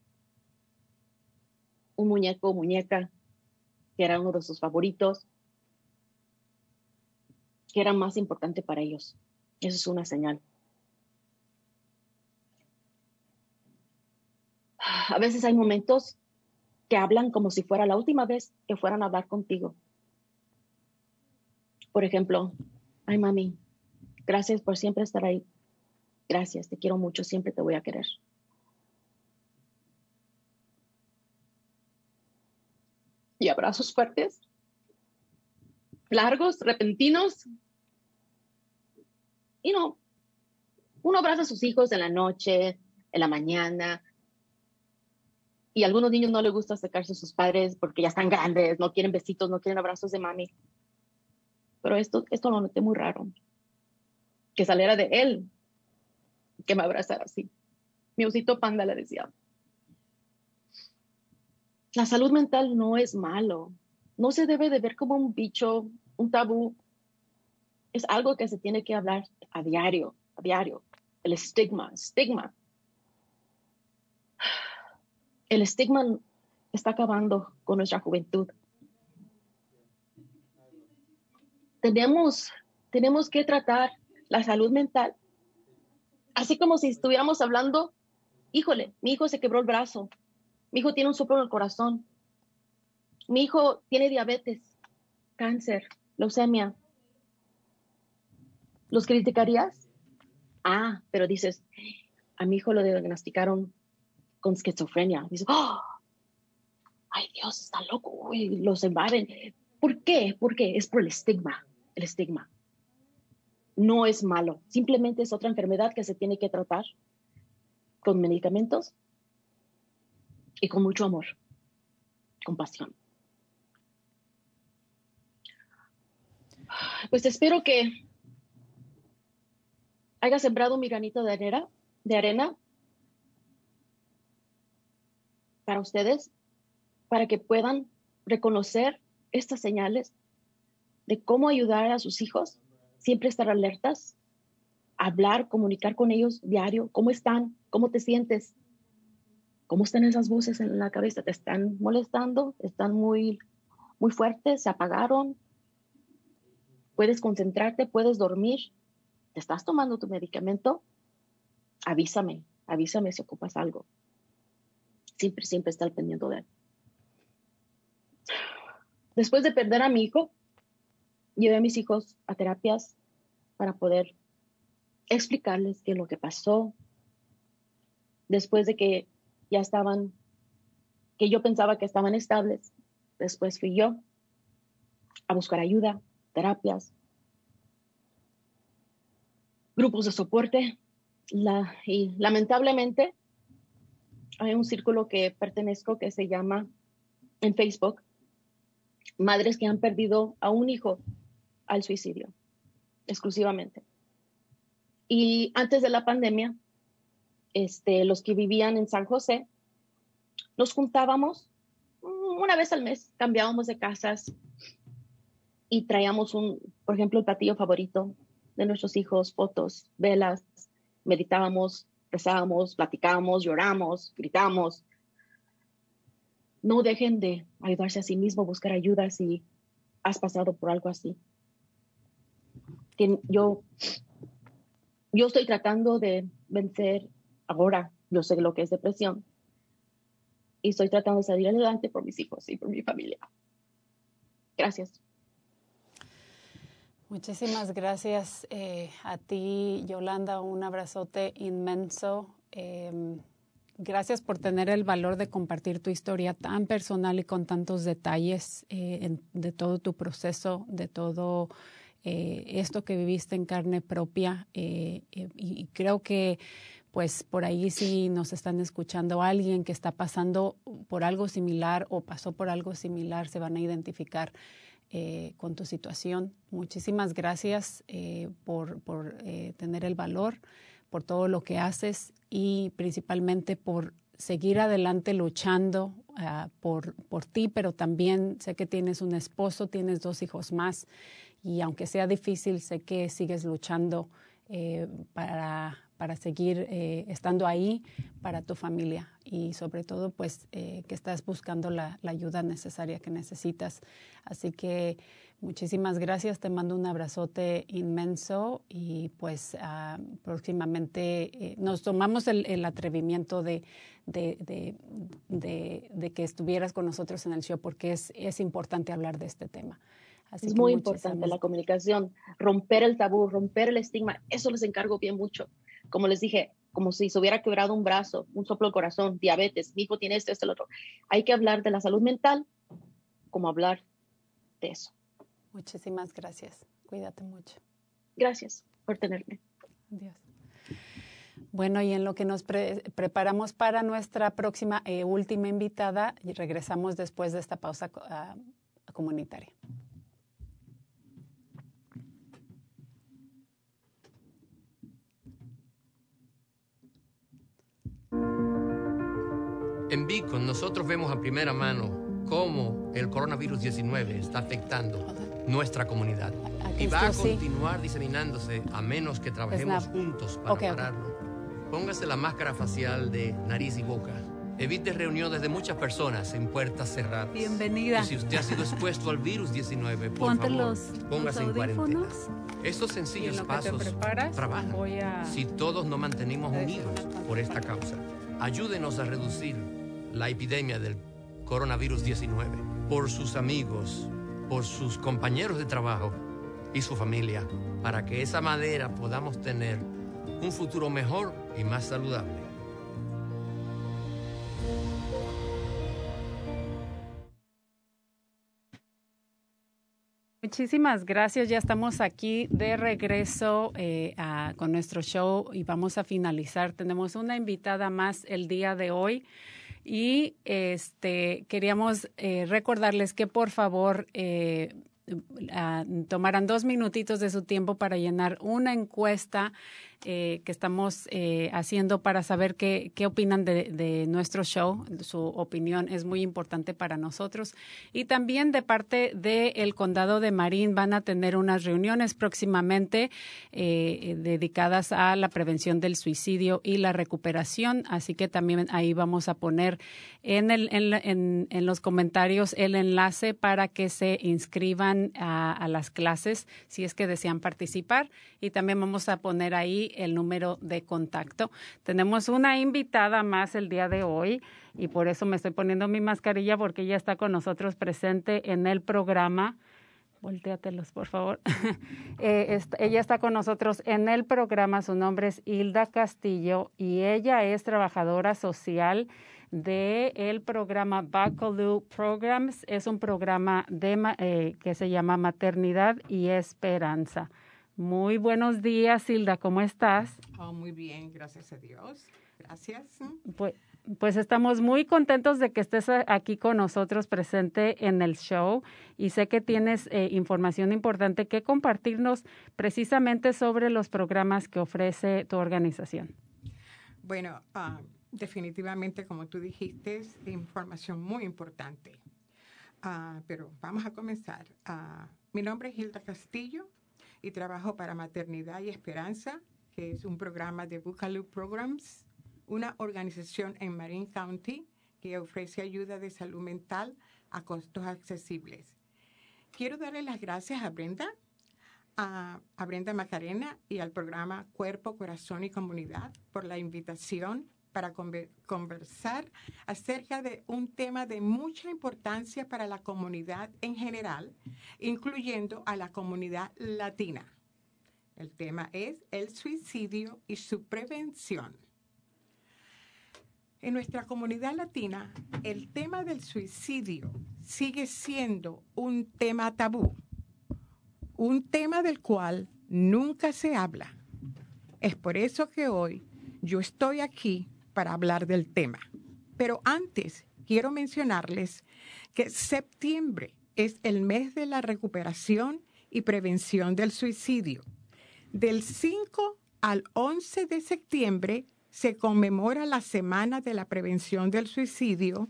un muñeco o muñeca que era uno de sus favoritos, que era más importante para ellos. Eso es una señal. A veces hay momentos que hablan como si fuera la última vez que fueran a hablar contigo. Por ejemplo, ay mami, gracias por siempre estar ahí. Gracias, te quiero mucho, siempre te voy a querer. Y abrazos fuertes, largos, repentinos. Y no, uno abraza a sus hijos en la noche, en la mañana, y algunos niños no les gusta acercarse a sus padres porque ya están grandes, no quieren besitos, no quieren abrazos de mami. Pero esto, esto lo noté muy raro. Que saliera de él, que me abrazara así. Mi osito panda le decía. La salud mental no es malo. No se debe de ver como un bicho, un tabú. Es algo que se tiene que hablar a diario, a diario. El estigma, estigma el estigma está acabando con nuestra juventud. Tenemos, tenemos que tratar la salud mental, así como si estuviéramos hablando, híjole, mi hijo se quebró el brazo, mi hijo tiene un soplo en el corazón, mi hijo tiene diabetes, cáncer, leucemia. ¿Los criticarías? Ah, pero dices, a mi hijo lo diagnosticaron con esquizofrenia. Dice, ¡Oh! ay Dios, está loco, los invaden. ¿Por qué? Porque es por el estigma, el estigma. No es malo, simplemente es otra enfermedad que se tiene que tratar con medicamentos y con mucho amor, compasión. Pues espero que haya sembrado mi granito de arena, de arena para ustedes, para que puedan reconocer estas señales de cómo ayudar a sus hijos, siempre estar alertas, hablar, comunicar con ellos diario, cómo están, cómo te sientes, cómo están esas voces en la cabeza, te están molestando, están muy, muy fuertes, se apagaron, puedes concentrarte, puedes dormir, te estás tomando tu medicamento, avísame, avísame si ocupas algo. Siempre, siempre está al pendiente de él. Después de perder a mi hijo, llevé a mis hijos a terapias para poder explicarles qué es lo que pasó. Después de que ya estaban, que yo pensaba que estaban estables, después fui yo a buscar ayuda, terapias, grupos de soporte. Y lamentablemente hay un círculo que pertenezco que se llama en Facebook Madres que han perdido a un hijo al suicidio, exclusivamente. Y antes de la pandemia, este, los que vivían en San José, nos juntábamos una vez al mes, cambiábamos de casas y traíamos un, por ejemplo, el platillo favorito de nuestros hijos, fotos, velas, meditábamos, rezábamos, platicábamos, lloramos, gritamos. No dejen de ayudarse a sí mismo, buscar ayuda si has pasado por algo así. Yo, yo estoy tratando de vencer ahora, yo sé lo que es depresión y estoy tratando de salir adelante por mis hijos y por mi familia. Gracias. Muchísimas gracias eh, a ti, Yolanda. Un abrazote inmenso. Em, gracias por tener el valor de compartir tu historia tan personal y con tantos detalles eh, de todo tu proceso, de todo eh, esto que viviste en carne propia. y creo que pues por ahí si nos están escuchando alguien que está pasando por algo similar o pasó por algo similar, se van a identificar eh, con tu situación. Muchísimas gracias eh, por, eh, tener el valor, por todo lo que haces y principalmente por seguir adelante luchando ah, por, por ti, pero también sé que tienes un esposo, tienes dos hijos más y aunque sea difícil, sé que sigues luchando para, para seguir eh, estando ahí para tu familia y sobre todo pues eh, que estás buscando la, ayuda necesaria que necesitas. Así que muchísimas gracias, te mando un abrazote inmenso y pues ah, próximamente eh, nos tomamos el, atrevimiento de, de, que estuvieras con nosotros en el show porque es, es importante hablar de este tema. es muy importante la comunicación, romper el tabú, romper el estigma, eso les encargo bien mucho como les dije, como si se hubiera quebrado un brazo, un soplo del corazón, diabetes, mi hijo tiene esto, esto, el otro. Hay que hablar de la salud mental como hablar de eso. Muchísimas gracias. Cuídate mucho. Gracias por tenerme. Adiós. Bueno, y en lo que nos preparamos para nuestra próxima e última invitada, y regresamos después de esta pausa ah, comunitaria. En Beacon nosotros vemos a primera mano cómo el coronavirus 19 está afectando nuestra comunidad y va a continuar diseminándose a menos que trabajemos juntos para pararlo. Póngase la máscara facial de nariz y boca. Evite reuniones de muchas personas en puertas cerradas. Bienvenida. Y si usted ha sido expuesto al virus 19, por favor, póngase en cuarentena. Estos sencillos pasos trabajan. Si todos nos mantenemos unidos por esta causa, ayúdenos a reducir la epidemia del coronavirus 19 por sus amigos, por sus compañeros de trabajo y su familia, para que esa manera podamos tener un futuro mejor y más saludable. Muchísimas gracias. Ya estamos aquí de regreso eh, con nuestro show y vamos a finalizar. Tenemos una invitada más el día de hoy. Y este, queríamos eh, recordarles que por favor eh, ah, tomaran dos minutitos de su tiempo para llenar una encuesta eh, que estamos eh, haciendo para saber qué, qué opinan de, nuestro show. Su opinión es muy importante para nosotros. Y también de parte del condado de Marín van a tener unas reuniones próximamente eh, dedicadas a la prevención del suicidio y la recuperación. Así que también ahí vamos a poner en, el, en, en, los comentarios el enlace para que se inscriban a las clases si es que desean participar. Y también vamos a poner ahí el número de contacto. Tenemos una invitada más el día de hoy y por eso me estoy poniendo mi mascarilla porque ella está con nosotros presente en el programa. Volteatelos, por favor. Eh, ella está con nosotros en el programa. Su nombre es Hilda Castillo y ella es trabajadora social de el programa Bacalú Programs. Es un programa de, eh, que se llama Maternidad y Esperanza. Muy buenos días, Hilda, ¿cómo estás? Oh, muy bien, gracias a Dios. Gracias. Pues, pues, estamos muy contentos de que estés aquí con nosotros presente en el show y sé que tienes eh, información importante que compartirnos precisamente sobre los programas que ofrece tu organización. Bueno, ah, definitivamente, como tú dijiste, es información muy importante. Ah, pero vamos a comenzar. Ah, mi nombre es Hilda Castillo y trabajo para Maternidad y Esperanza, que es un programa de Bucaloo Programs, una organización en Marin County que ofrece ayuda de salud mental a costos accesibles. Quiero darle las gracias a Brenda, a, Brenda Macarena y al programa Cuerpo, Corazón y Comunidad por la invitación para conversar acerca de un tema de mucha importancia para la comunidad en general, incluyendo a la comunidad latina. El tema es el suicidio y su prevención. En nuestra comunidad latina, el tema del suicidio sigue siendo un tema tabú, un tema del cual nunca se habla. Es por eso que hoy yo estoy aquí para hablar del tema. Pero antes, quiero mencionarles que septiembre es el mes de la recuperación y prevención del suicidio. Del 5 al 11 de septiembre se conmemora la Semana de la Prevención del Suicidio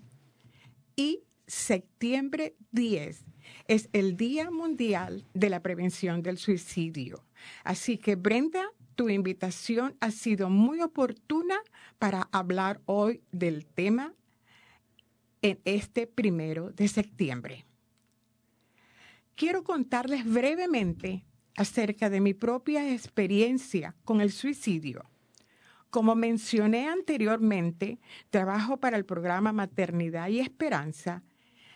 y septiembre 10 es el Día Mundial de la Prevención del Suicidio. Así que Brenda tu invitación ha sido muy oportuna para hablar hoy del tema en este primero de septiembre. Quiero contarles brevemente acerca de mi propia experiencia con el suicidio. Como mencioné anteriormente, trabajo para el programa Maternidad y Esperanza.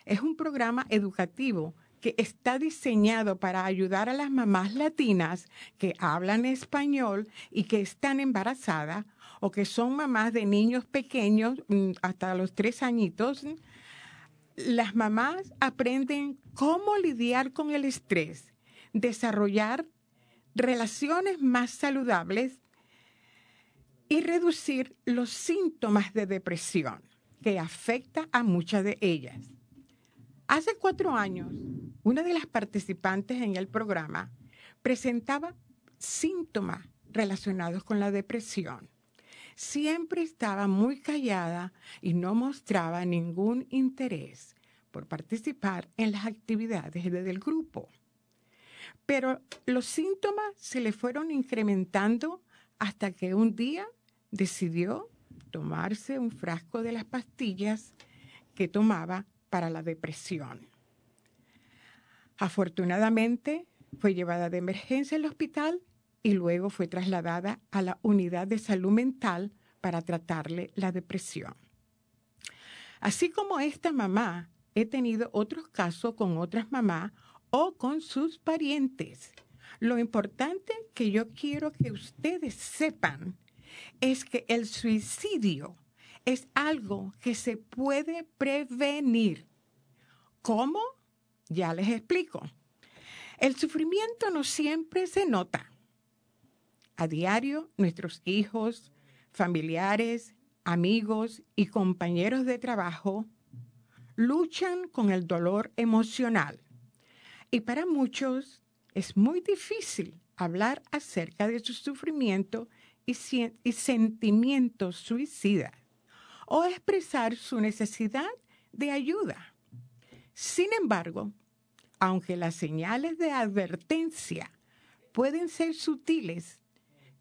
Es un programa educativo que está diseñado para ayudar a las mamás latinas que hablan español y que están embarazadas o que son mamás de niños pequeños mm, hasta los tres añitos. Las mamás aprenden cómo lidiar con el estrés, desarrollar relaciones más saludables y reducir los síntomas de depresión que afecta a muchas de ellas. Hace cuatro años, una de las participantes en el programa presentaba síntomas relacionados con la depresión. Siempre estaba muy callada y no mostraba ningún interés por participar en las actividades del grupo. Pero los síntomas se le fueron incrementando hasta que un día decidió tomarse un frasco de las pastillas que tomaba para la depresión. Afortunadamente, fue llevada de emergencia al hospital y luego fue trasladada a la unidad de salud mental para tratarle la depresión. Así como esta mamá, he tenido otros casos con otras mamás o con sus parientes. Lo importante que yo quiero que ustedes sepan es que el suicidio es algo que se puede prevenir. ¿Cómo? Ya les explico. El sufrimiento no siempre se nota. A diario, nuestros hijos, familiares, amigos y compañeros de trabajo luchan con el dolor emocional Y para muchos es muy difícil hablar acerca de su sufrimiento y, y sentimientos suicidas o expresar su necesidad de ayuda. Sin embargo, aunque las señales de advertencia pueden ser sutiles,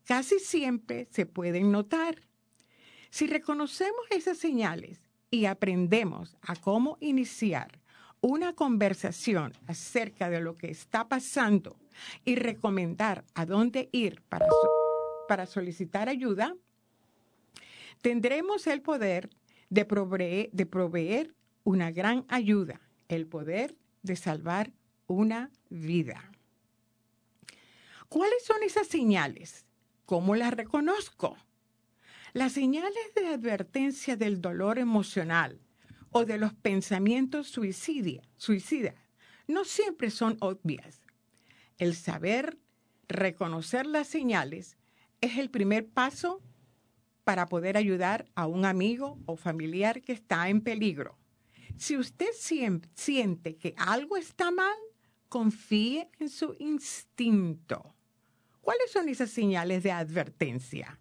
casi siempre se pueden notar. Si reconocemos esas señales y aprendemos a cómo iniciar una conversación acerca de lo que está pasando y recomendar a dónde ir para, para solicitar ayuda, tendremos el poder de proveer, de proveer una gran ayuda, el poder de salvar una vida. ¿Cuáles son esas señales? ¿Cómo las reconozco? Las señales de advertencia del dolor emocional o de los pensamientos suicidas no siempre son obvias. El saber reconocer las señales es el primer paso para poder ayudar a un amigo o familiar que está en peligro. Si usted siente que algo está mal, confíe en su instinto. ¿Cuáles son esas señales de advertencia?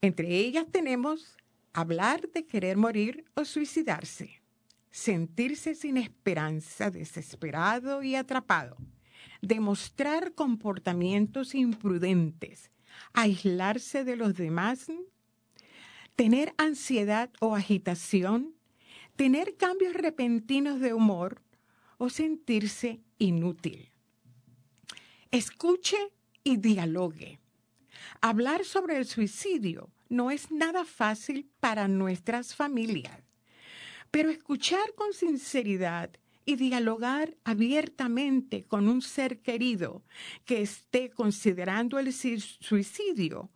Entre ellas tenemos hablar de querer morir o suicidarse, sentirse sin esperanza, desesperado y atrapado, demostrar comportamientos imprudentes, aislarse de los demás, tener ansiedad o agitación, tener cambios repentinos de humor o sentirse inútil. Escuche y dialogue. Hablar sobre el suicidio no es nada fácil para nuestras familias, pero escuchar con sinceridad y dialogar abiertamente con un ser querido que esté considerando el suicidio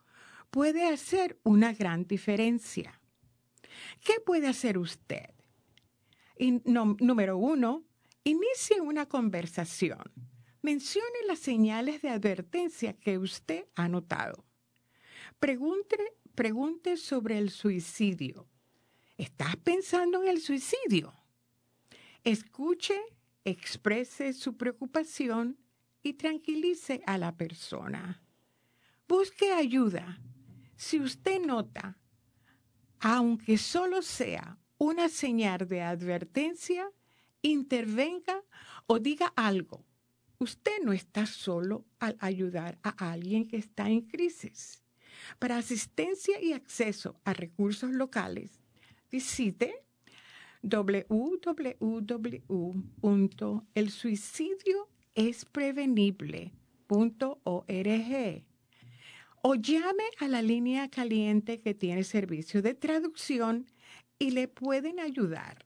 puede hacer una gran diferencia. ¿Qué puede hacer usted? número uno, inicie una conversación Mencione las señales de advertencia que usted ha notado. Pregunte, pregunte sobre el suicidio. ¿Estás pensando en el suicidio? Escuche, exprese su preocupación y tranquilice a la persona. Busque ayuda. Si usted nota, aunque solo sea una señal de advertencia, intervenga o diga algo Usted no está solo al ayudar a alguien que está en crisis. Para asistencia y acceso a recursos locales, visite www.elsuicidiosprevenible.org o llame a la línea caliente que tiene servicio de traducción y le pueden ayudar.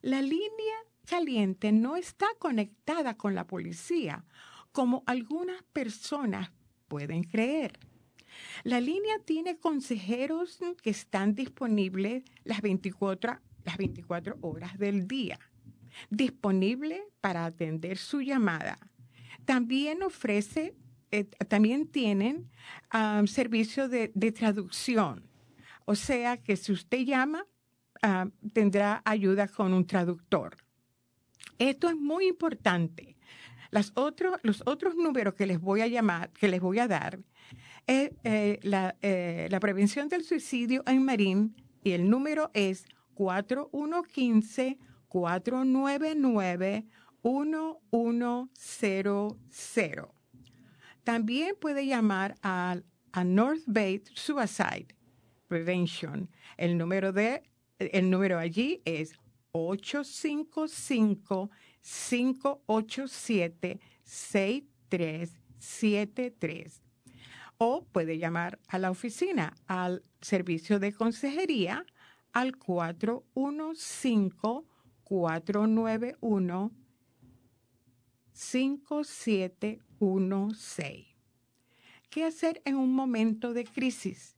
La línea caliente no está conectada con la policía, como algunas personas pueden creer. La línea tiene consejeros que están disponibles las 24, las 24 horas del día, disponible para atender su llamada. También ofrece, eh, también tienen um, servicio de, traducción. O sea que si usted llama, ah, tendrá ayuda con un traductor. Esto es muy importante. los otros números que les voy a llamar, que les voy a dar, es eh, la, eh, la, prevención del suicidio en Marín y el número es 4115-499-1100. También puede llamar a, a North Bay Suicide Prevention. El número, de, el número allí es 855-587-6373. O puede llamar a la oficina al servicio de consejería al 415-491-5716. ¿Qué hacer en un momento de crisis?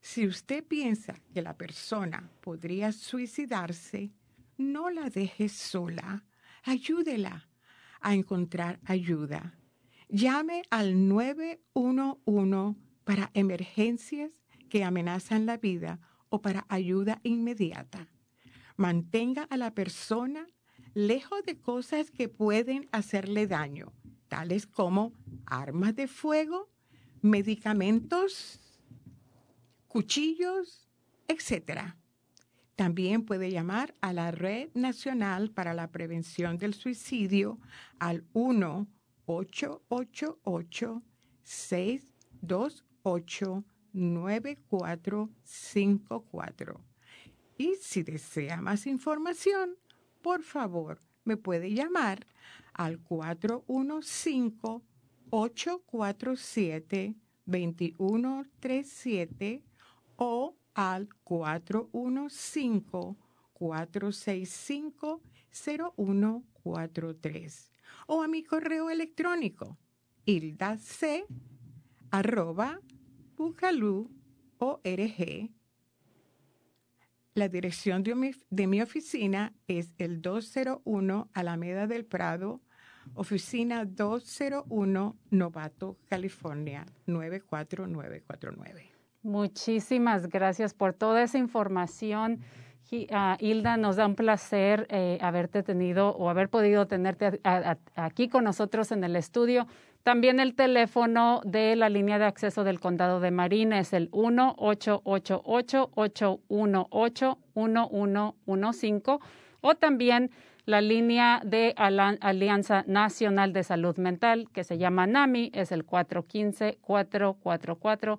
Si usted piensa que la persona podría suicidarse, no la deje sola, ayúdela a encontrar ayuda. Llame al 911 para emergencias que amenazan la vida o para ayuda inmediata. Mantenga a la persona lejos de cosas que pueden hacerle daño, tales como armas de fuego, medicamentos, cuchillos, etc. También puede llamar a la Red Nacional para la Prevención del Suicidio al 1-888-628-9454. Y si desea más información, por favor, me puede llamar al 415-847-2137 o al 415-465-0143 o a mi correo electrónico hildac arroba org. La dirección de mi, de mi oficina es el 201 Alameda del Prado, oficina 201 Novato, California 94949. Muchísimas gracias por toda esa información. Ah, Hilda, nos da un placer eh, haberte tenido o haber podido tenerte aquí con nosotros en el estudio. También el teléfono de la línea de acceso del condado de Marin es el 1-888-818-1115 o también la línea de Alianza Nacional de Salud Mental que se llama NAMI es el 415-444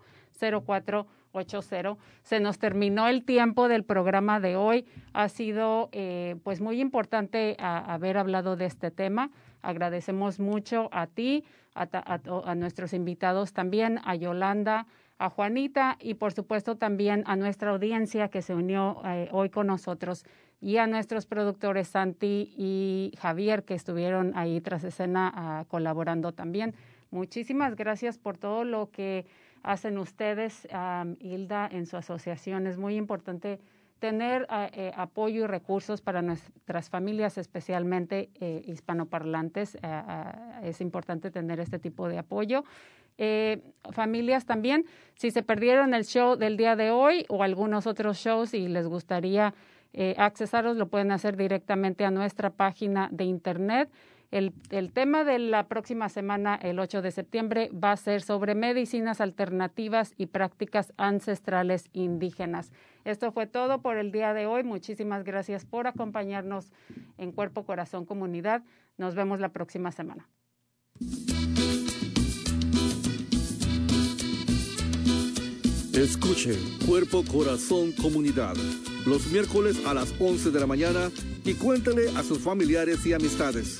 0480. Se nos terminó el tiempo del programa de hoy. Ha sido eh, pues muy importante haber hablado de este tema. Agradecemos mucho a ti, a, nuestros invitados también, a Yolanda, a Juanita y por supuesto también a nuestra audiencia que se unió eh, hoy con nosotros y a nuestros productores Santi y Javier que estuvieron ahí tras escena ah, colaborando también. Muchísimas gracias por todo lo que hacen ustedes, Hilda, en su asociación. Es muy importante tener ah, eh, apoyo y recursos para nuestras familias, especialmente eh, hispanoparlantes. Ah, ah, es importante tener este tipo de apoyo. Eh, familias también, si se perdieron el show del día de hoy o algunos otros shows y les gustaría accesarlos, lo pueden hacer directamente a nuestra página de internet el, tema de la próxima semana, el 8 de septiembre, va a ser sobre medicinas alternativas y prácticas ancestrales indígenas. Esto fue todo por el día de hoy. Muchísimas gracias por acompañarnos en Cuerpo, Corazón, Comunidad. Nos vemos la próxima semana. Escuche Cuerpo, Corazón, Comunidad los miércoles a las 11 de la mañana y cuéntale a sus familiares y amistades.